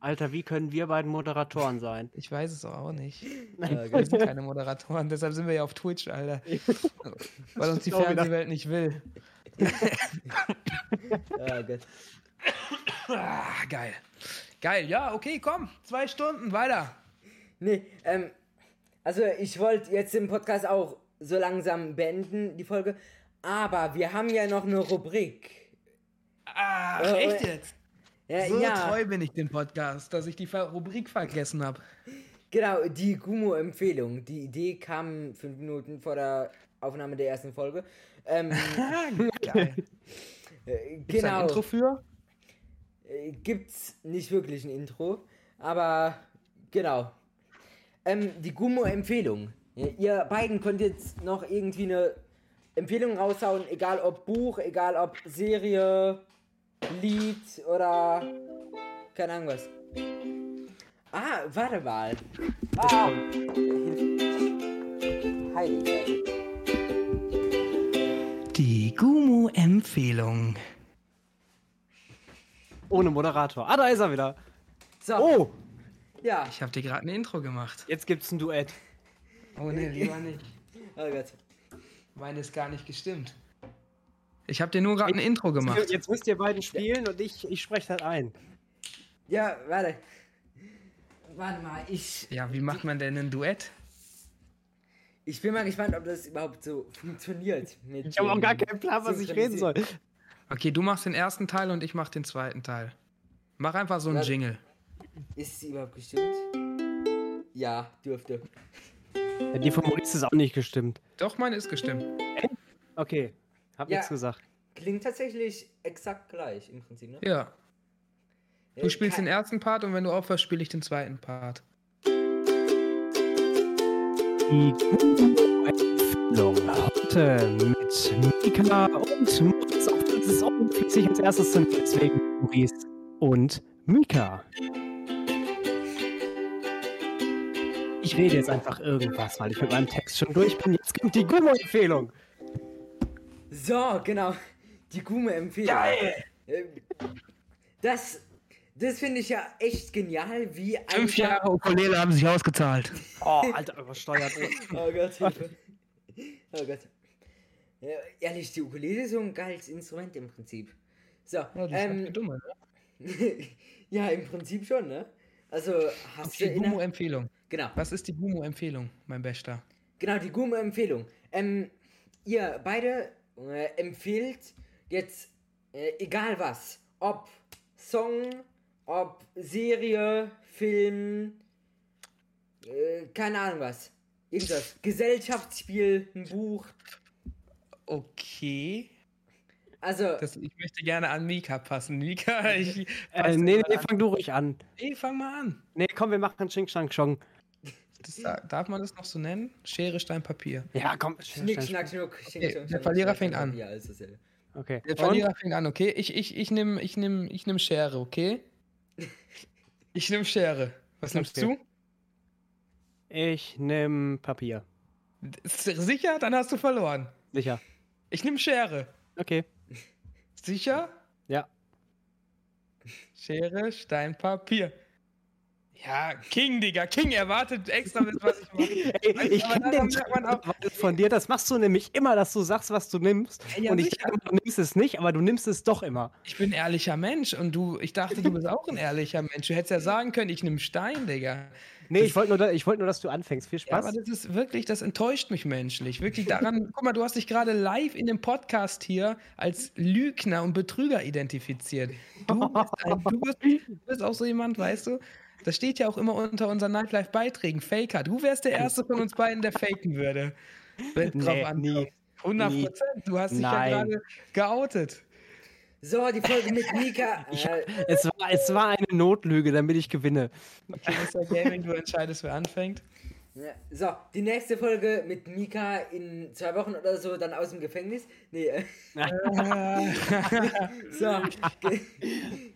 Alter, wie können wir beiden Moderatoren sein? Ich weiß es auch nicht. äh, Wir sind keine Moderatoren, deshalb sind wir ja auf Twitch, Alter. Weil uns die. Fernsehwelt nicht will. äh, Gott. Ah, geil. Geil, ja, okay, komm. Zwei Stunden, weiter. Nee, ähm, also ich wollte jetzt im Podcast auch so langsam beenden, die Folge. Aber wir haben ja noch eine Rubrik. Ah, Äh, echt jetzt? Ja, So ja treu bin ich dem Podcast, dass ich die Rubrik vergessen habe. genau, die Gumo-Empfehlung. Die Idee kam fünf Minuten vor der Aufnahme der ersten Folge. Ähm, Geil. äh, genau. ein Intro für? Äh, gibt's nicht wirklich ein Intro, aber genau. Ähm, die Gummo-Empfehlung. Ja, ihr beiden könnt jetzt noch irgendwie eine Empfehlung raushauen, egal ob Buch, egal ob Serie, Lied oder keine Ahnung was. Ah, warte mal. Ah. Heilige. Die Gumu-Empfehlung. Ohne Moderator. Ah, da ist er wieder. So, Oh, ja. Ich habe dir gerade ein Intro gemacht. jetzt gibt's ein Duett. Oh ne, lieber nicht. Oh Gott. Meine ist gar nicht gestimmt. Ich habe dir nur gerade ein Intro gemacht. Jetzt müsst ihr beiden spielen und ich, ich spreche das ein. Ja, warte. Warte mal, ich Ja, wie macht man denn ein Duett? Ich bin mal gespannt, ob das überhaupt so funktioniert. Mit Ich habe auch gar keinen Plan, was ich reden soll. Okay, du machst den ersten Teil und ich mach den zweiten Teil. Mach einfach so einen Warte. Jingle. Ist sie überhaupt gestimmt? Ja, dürfte. Ja, die von Maurice ist auch nicht gestimmt. Doch, meine ist gestimmt. Okay, hab Ja. nichts gesagt. Klingt tatsächlich exakt gleich im Prinzip, ne? Ja. Äh, Du spielst kein- den ersten Part und wenn du aufhörst, spiele ich den zweiten Part. Die Empfehlung heute mit Mika und Moritz. Auch das ist unflüssig als erstes sind deswegen Maurice und Mika. Ich rede jetzt einfach irgendwas, weil ich mit meinem Text schon durch bin. Jetzt kommt die Gummo-Empfehlung. So, genau. Die Gume-Empfehlung. Geil! Das, das finde ich ja echt genial, wie Fünf Jahre Ukulele haben sich ausgezahlt. Oh, Alter, übersteuert. Oh Gott, Hilfe. Oh Gott. Ja, ehrlich, die Ukulele ist so ein geiles Instrument im Prinzip. So, Ja, das ist ähm, ähm, dumme, ne? ja, im Prinzip schon, ne? Also, hast Okay, du in der, Gumu-Empfehlung. Genau, Was ist die Gumu-Empfehlung, mein Bester? genau, die Gume-Empfehlung. Ähm, ihr beide äh, empfiehlt jetzt, äh, egal was, ob Song, ob Serie, Film, äh, keine Ahnung was. Irgendwas. Gesellschaftsspiel, ein Buch. Okay. Also, Das, ich möchte gerne an Mika passen. Mika, ich. Äh, nee, nee, fang du ruhig an. Nee, fang mal an. Nee, komm, wir machen Ching Chang Chong. Das, darf man das noch so nennen? Schere, Stein, Papier. Ja, komm. Schnick, schnack, schnuck. Schnick, Okay, der Verlierer fängt an. Ja, ist dasselbe. Okay. Der? Verlierer fängt an, okay? Ich, ich, ich nehme ich nehm, ich nehm Schere, okay? Ich nehme Schere. Was nimmst Okay. du? Ich nehm Papier. Sicher? Dann hast du verloren. Sicher. Ich nehme Schere. Okay. Sicher? Ja. Schere, Stein, Papier. Ja, King, Digga. King erwartet extra, was ich mache. Ey, ich kenne den auch- von dir. Das machst du nämlich immer, dass du sagst, was du nimmst. Ja, und ich denke, du nimmst es nicht, aber du nimmst es doch immer. Ich bin ein ehrlicher Mensch und du, ich dachte, du bist auch ein ehrlicher Mensch. Du hättest ja sagen können, ich nehme Stein, Digga. Nee, ich wollte nur, ich wollt nur, dass du anfängst. Viel Ja, Spaß. aber das ist wirklich, das enttäuscht mich menschlich. Wirklich daran, guck mal, du hast dich gerade live in dem Podcast hier als Lügner und Betrüger identifiziert. Du bist, ein, du bist, du bist auch so jemand, weißt du? Das steht ja auch immer unter unseren Nightlife-Beiträgen. Faker. Du wärst der Erste von uns beiden, der faken würde. Wenn Nee, drauf ankommt. nie. 100 Nie. Prozent. Du hast dich Nein. ja gerade geoutet. So, die Folge mit Mika. Äh, es, war, es war eine Notlüge, damit ich gewinne. Okay, Mr. Gaming, du entscheidest, wer anfängt. Ja, so, die nächste Folge mit Mika in zwei Wochen oder so, dann aus dem Gefängnis. Nee, äh, so. Ge-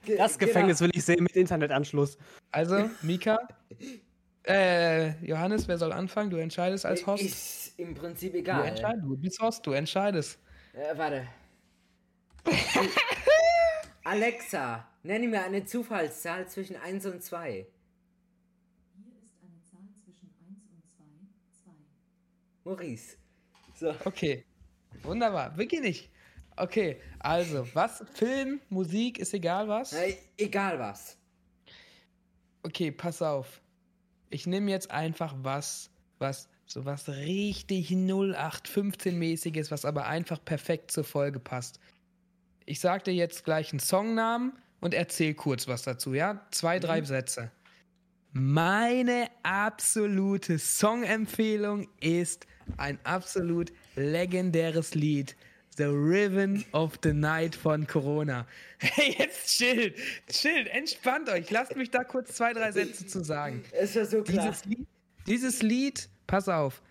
ge- Das Gefängnis will ich sehen mit Internetanschluss. Also, Mika. Äh, Johannes, wer soll anfangen? Du entscheidest als Genau. Host. Ist im Prinzip Du egal. entscheidest, du bist Host, du entscheidest. Äh, warte. Alexa, nenne mir eine Zufallszahl zwischen 1 und 2. Hier ist eine Zahl zwischen 1 und 2, 2. Maurice. So. Okay. Wunderbar. Beginn ich. Okay, also, was? Film, Musik, ist egal was? Äh, egal was. Okay, pass auf. Ich nehme jetzt einfach was, was So was richtig 0815-mäßiges, was aber einfach perfekt zur Folge passt. Ich sag dir jetzt gleich einen Songnamen und erzähl kurz was dazu, ja? Zwei, drei Sätze. Meine absolute Songempfehlung ist ein absolut legendäres Lied. The Riven of the Night von Corona. Hey, jetzt chillt, chillt, entspannt euch. Lasst mich da kurz zwei, drei Sätze zu sagen. Ist ja so klar. Dieses Lied, dieses Lied, pass auf,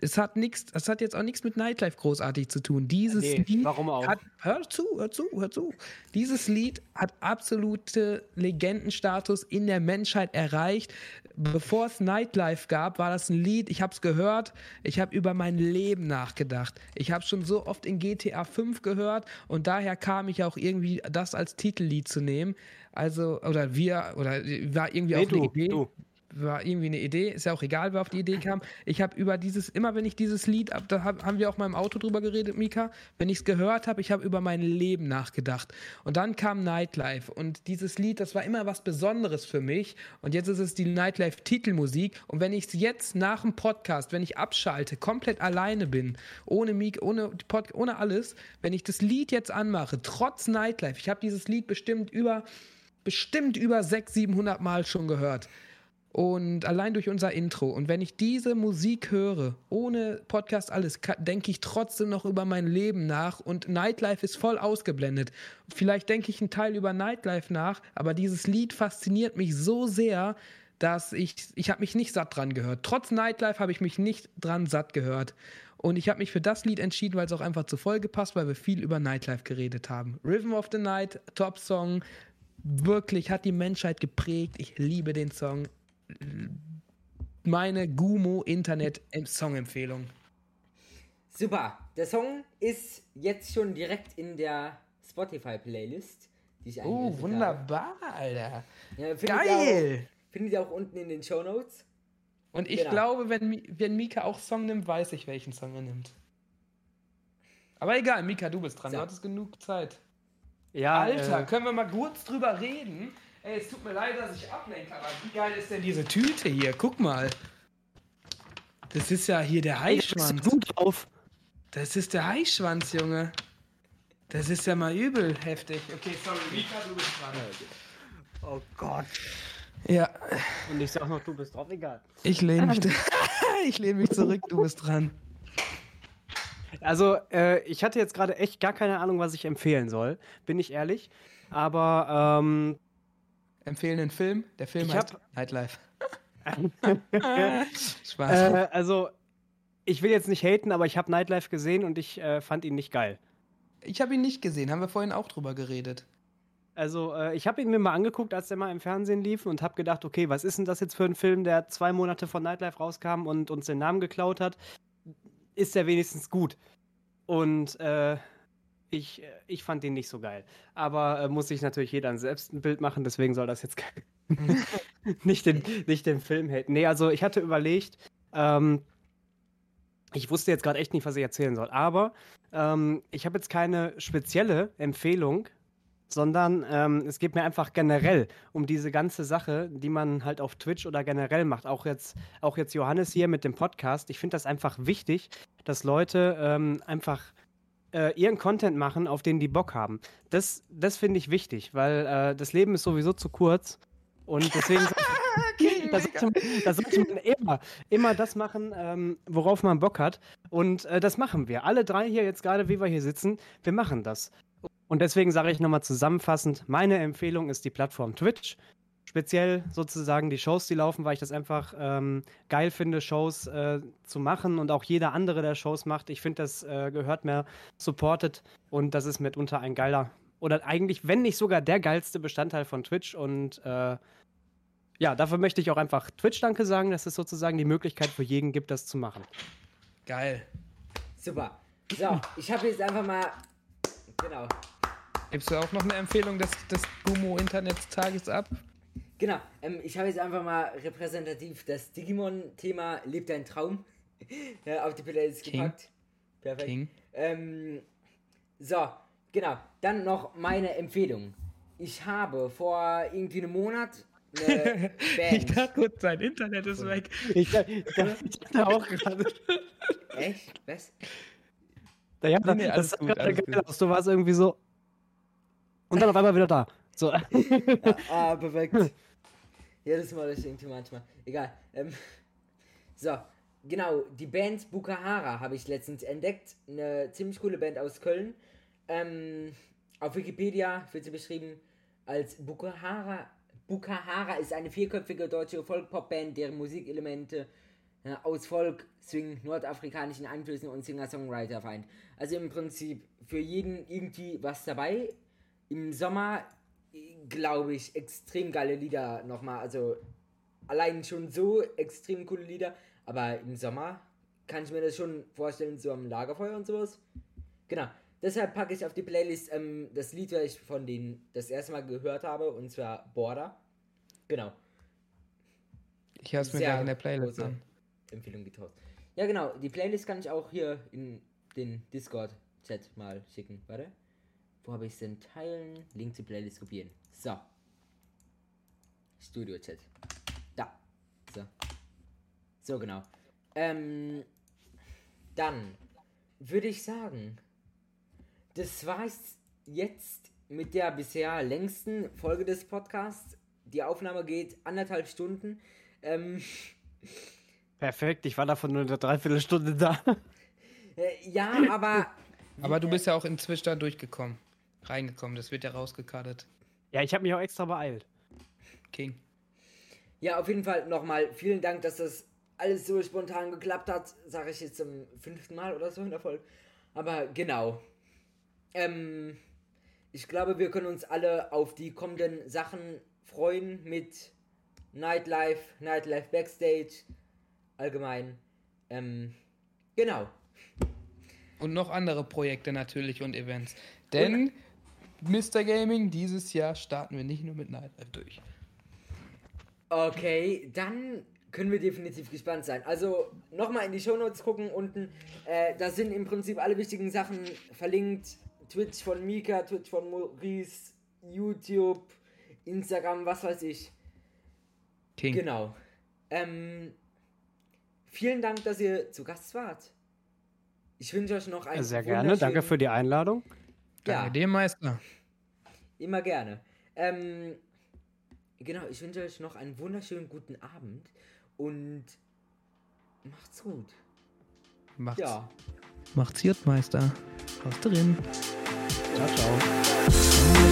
es hat nichts, es hat jetzt auch nichts mit Nightlife großartig zu tun. Dieses Nee, Lied warum auch? hat, hör zu, hör zu, hör zu. Dieses Lied hat absolute Legendenstatus in der Menschheit erreicht. Bevor es Nightlife gab, war das ein Lied, ich habe es gehört, ich habe über mein Leben nachgedacht. Ich habe schon so oft in GTA 5 gehört und daher kam ich auch irgendwie, das als Titellied zu nehmen. Also, oder wir, oder war irgendwie Nee, auch eine du, Idee du. War irgendwie eine Idee, ist ja auch egal, wer auf die Idee kam. Ich habe über dieses, immer wenn ich dieses Lied, da hab, haben wir auch mal im Auto drüber geredet, Mika, wenn ich es gehört habe, ich habe über mein Leben nachgedacht. Und dann kam Nightlife und dieses Lied, das war immer was Besonderes für mich. Und jetzt ist es die Nightlife-Titelmusik. Und wenn ich es jetzt nach dem Podcast, wenn ich abschalte, komplett alleine bin, ohne Mika, ohne, Pod, ohne alles, wenn ich das Lied jetzt anmache, trotz Nightlife, ich habe dieses Lied bestimmt über, bestimmt über 600, 700 Mal schon gehört. Und allein durch unser Intro. Und wenn ich diese Musik höre, ohne Podcast alles, denke ich trotzdem noch über mein Leben nach. Und Nightlife ist voll ausgeblendet. Vielleicht denke ich einen Teil über Nightlife nach, aber dieses Lied fasziniert mich so sehr, dass ich, ich habe mich nicht satt dran gehört. Trotz Nightlife habe ich mich nicht dran satt gehört. Und ich habe mich für das Lied entschieden, weil es auch einfach zur Folge passt, weil wir viel über Nightlife geredet haben. Rhythm of the Night, Top-Song, wirklich hat die Menschheit geprägt. Ich liebe den Song. Meine Gumo Internet Song-Empfehlung. Super. Der Song ist jetzt schon direkt in der Spotify-Playlist, die ich Oh, wunderbar, Alter. Habe. Ja, findet Ihr Geil! auch, findet ihr auch unten in den Show Notes. Und ich Genau. glaube, wenn, wenn Mika auch Song nimmt, weiß ich, welchen Song er nimmt. Aber egal, Mika, du bist dran. So. Du hattest genug Zeit. Ja, Alter, äh, können wir mal kurz drüber reden? Ey, es tut mir leid, dass ich ablenke, aber wie geil ist denn diese Tüte hier? Guck mal. Das ist ja hier der gut drauf. Das ist der Heißschwanz, Junge. Das ist ja mal übel heftig. Okay, sorry, Mika, du bist dran. Oh Gott. Ja, Und ich sag noch, du bist drauf, egal. ich lehne mich, ich lehne mich zurück, du bist dran. Also, äh, ich hatte jetzt gerade echt gar keine Ahnung, was ich empfehlen soll, bin ich ehrlich. Aber, ähm, Empfehlen einen Film? Der Film Ich heißt hab- Nightlife. äh, Spaß. also, ich will jetzt nicht haten, aber ich habe Nightlife gesehen und ich äh, fand ihn nicht geil. ich habe ihn nicht gesehen, haben wir vorhin auch drüber geredet. Also, äh, ich habe ihn mir mal angeguckt, als der mal im Fernsehen lief und habe gedacht, okay, was ist denn das jetzt für ein Film, der zwei Monate von Nightlife rauskam und uns den Namen geklaut hat? Ist der wenigstens gut? Und äh, ich, äh, ich fand ihn nicht so geil. Aber äh, muss sich natürlich jeder selbst ein Bild machen, deswegen soll das jetzt nicht, den, nicht den Film haten. Nee, also ich hatte überlegt, ähm, ich wusste jetzt gerade echt nicht, was ich erzählen soll, aber ähm, ich habe jetzt keine spezielle Empfehlung, sondern ähm, es geht mir einfach generell um diese ganze Sache, die man halt auf Twitch oder generell macht. Auch jetzt, auch jetzt Johannes hier mit dem Podcast. Ich finde das einfach wichtig, dass Leute ähm, einfach äh, ihren Content machen, auf den die Bock haben. Das, das finde ich wichtig, weil äh, das Leben ist sowieso zu kurz. Und deswegen da sollte man, da sollte man immer, immer das machen, ähm, worauf man Bock hat. Und äh, das machen wir. Alle drei hier jetzt gerade, wie wir hier sitzen, wir machen das. Und deswegen sage ich nochmal zusammenfassend, meine Empfehlung ist die Plattform Twitch. Speziell sozusagen die Shows, die laufen, weil ich das einfach ähm, geil finde, Shows äh, zu machen und auch jeder andere, der Shows macht. Ich finde, das äh, gehört mir supported und das ist mitunter ein geiler oder eigentlich, wenn nicht sogar der geilste Bestandteil von Twitch und äh, ja, dafür möchte ich auch einfach Twitch Danke sagen, dass es sozusagen die Möglichkeit für jeden gibt, das zu machen. Geil. Super. So, ich habe jetzt einfach mal. Genau. Gibst du auch noch eine Empfehlung des, des Gumo-Internet-Tages ab? Genau. Ähm, ich habe jetzt einfach mal repräsentativ das Digimon-Thema Lebt dein Traum ja, auf die Playlist King. gepackt. Perfekt. King. Ähm, so, genau. Dann noch meine Empfehlung. Ich habe vor irgendwie einem Monat eine Ich Band. dachte kurz, sein Internet ist Und- weg. Ich, ich, ich dachte auch gerade. Echt? Was? Ja, Nee, nee, das alles sah gut, gerade alles geil gut. aus. Du warst irgendwie so. Und dann auf einmal wieder da. So. Ja, ah, perfekt. Jedes Mal, das irgendwie manchmal. Egal. Ähm, so, genau, die Band Bukahara habe ich letztens entdeckt. Eine ziemlich coole Band aus Köln. Ähm, auf Wikipedia wird sie beschrieben als Bukahara. Bukahara ist eine vierköpfige deutsche Folk-Pop-Band, deren Musikelemente äh, aus Folk, Swing, nordafrikanischen Einflüssen und Singer-Songwriter vereint. Also im Prinzip für jeden irgendwie was dabei. Im Sommer, glaube ich, extrem geile Lieder nochmal. Also allein schon so extrem coole Lieder. Aber im Sommer kann ich mir das schon vorstellen, so am Lagerfeuer und sowas. Genau. Deshalb packe ich auf die Playlist ähm, das Lied, das ich von denen das erste Mal gehört habe, und zwar Border. Genau. Ich höre es mir gleich in der Playlist an. Empfehlung getauscht. Ja, genau. Die Playlist kann ich auch hier in den Discord-Chat mal schicken. Warte. Wo habe ich es denn? Teilen. Link zur Playlist kopieren. So. Studio-Chat. Da. So. So, genau. Ähm. Dann würde ich sagen, das war's jetzt mit der bisher längsten Folge des Podcasts. Die Aufnahme geht anderthalb Stunden. Ähm. Perfekt, ich war davon nur eine Dreiviertelstunde da. Äh, ja, aber Aber du bist ja auch inzwischen da durchgekommen. Reingekommen, das wird ja rausgekartet. Ja, ich habe mich auch extra beeilt. King. ja, auf jeden Fall nochmal vielen Dank, dass das alles so spontan geklappt hat. Sage ich jetzt zum fünften Mal oder so in der Folge. Aber genau. Ähm, ich glaube, wir können uns alle auf die kommenden Sachen freuen mit Nightlife, Nightlife Backstage, allgemein. Ähm, genau. Und noch andere Projekte natürlich und Events. Denn Mr. Gaming, dieses Jahr starten wir nicht nur mit Nightlife durch. Okay, dann können wir definitiv gespannt sein. Also nochmal in die Shownotes gucken unten. Äh, da sind im Prinzip alle wichtigen Sachen verlinkt. Twitch von Mika, Twitch von Maurice, YouTube, Instagram, was weiß ich. King. Genau. Ähm, vielen Dank, dass ihr zu Gast wart. Ich wünsche euch noch einen Sehr gerne, danke für die Einladung. Danke Ja. dir, Meister. Immer gerne. Ähm, genau, ich wünsche euch noch einen wunderschönen guten Abend und macht's gut. Macht's, Ja. macht's Meister. Haust drin. Ciao, ciao.